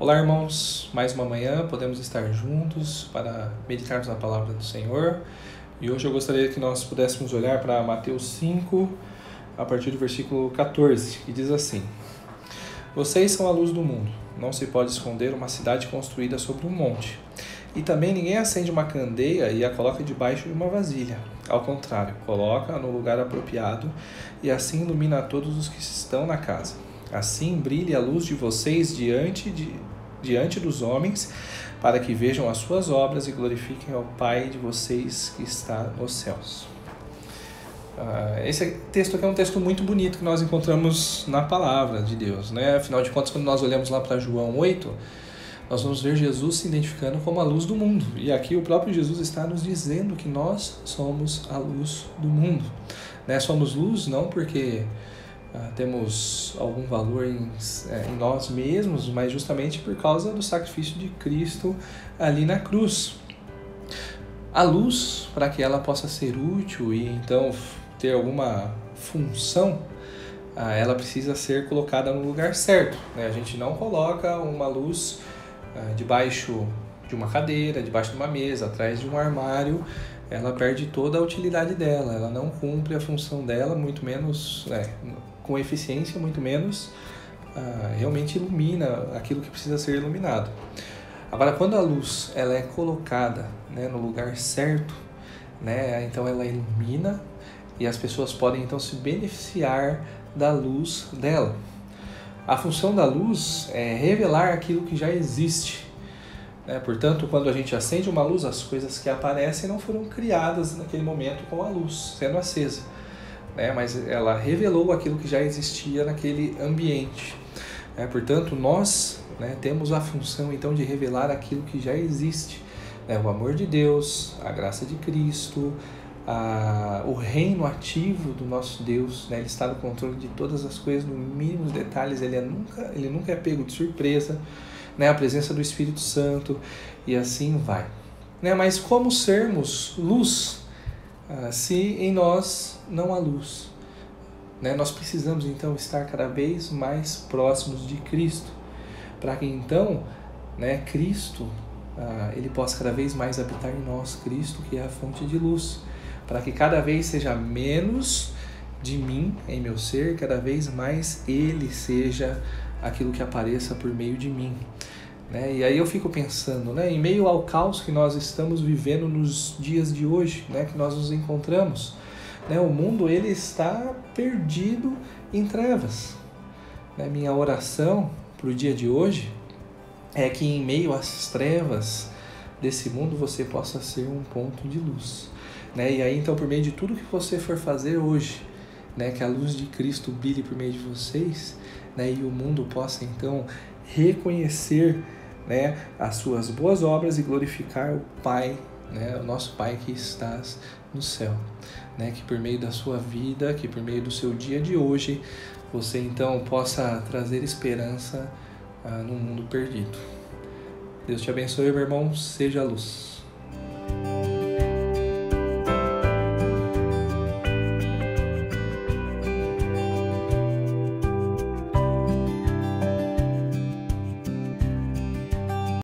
Olá, irmãos. Mais uma manhã podemos estar juntos para meditarmos na palavra do Senhor. E hoje eu gostaria que nós pudéssemos olhar para Mateus 5, a partir do versículo 14, que diz assim: Vocês são a luz do mundo. Não se pode esconder uma cidade construída sobre um monte. E também ninguém acende uma candeia e a coloca debaixo de uma vasilha. Ao contrário, coloca no lugar apropriado e assim ilumina todos os que estão na casa. Assim brilhe a luz de vocês diante, de, diante dos homens, para que vejam as suas obras e glorifiquem ao Pai de vocês que está nos céus. Uh, esse texto aqui é um texto muito bonito que nós encontramos na palavra de Deus. Né? Afinal de contas, quando nós olhamos lá para João 8, nós vamos ver Jesus se identificando como a luz do mundo. E aqui o próprio Jesus está nos dizendo que nós somos a luz do mundo. Né? Somos luz não porque ah, temos algum valor em, é, em nós mesmos, mas justamente por causa do sacrifício de Cristo ali na cruz. A luz, para que ela possa ser útil e então ter alguma função, ah, ela precisa ser colocada no lugar certo. Né? A gente não coloca uma luz ah, debaixo de uma cadeira, debaixo de uma mesa, atrás de um armário, ela perde toda a utilidade dela, ela não cumpre a função dela, muito menos, é, com eficiência, muito menos uh, realmente ilumina aquilo que precisa ser iluminado. Agora, quando a luz ela é colocada né, no lugar certo, né, então ela ilumina e as pessoas podem então se beneficiar da luz dela. A função da luz é revelar aquilo que já existe. Né? Portanto, quando a gente acende uma luz, as coisas que aparecem não foram criadas naquele momento com a luz sendo acesa né? mas ela revelou aquilo que já existia naquele ambiente. É, portanto, nós né, temos a função então de revelar aquilo que já existe. Né? O amor de Deus, a graça de Cristo, a, o reino ativo do nosso Deus, né? ele está no controle de todas as coisas, no mínimos detalhes, ele, é nunca, ele nunca é pego de surpresa, né? a presença do Espírito Santo e assim vai. Né? Mas como sermos luz se em nós não há luz. Né? Nós precisamos então estar cada vez mais próximos de Cristo, para que então né, Cristo uh, ele possa cada vez mais habitar em nós, Cristo que é a fonte de luz, para que cada vez seja menos de mim em meu ser, cada vez mais Ele seja aquilo que apareça por meio de mim. Né? E aí eu fico pensando, né, em meio ao caos que nós estamos vivendo nos dias de hoje, né, que nós nos encontramos, né, o mundo ele está perdido em trevas. Né? Minha oração para o dia de hoje é que em meio às trevas desse mundo você possa ser um ponto de luz. Né? E aí então por meio de tudo que você for fazer hoje, né, que a luz de Cristo brilhe por meio de vocês, né, e o mundo possa então reconhecer né, as suas boas obras e glorificar o Pai, né, o nosso Pai que estás no céu. Né, que por meio da sua vida, que por meio do seu dia de hoje, você então possa trazer esperança ah, no mundo perdido. Deus te abençoe, meu irmão. Seja a luz.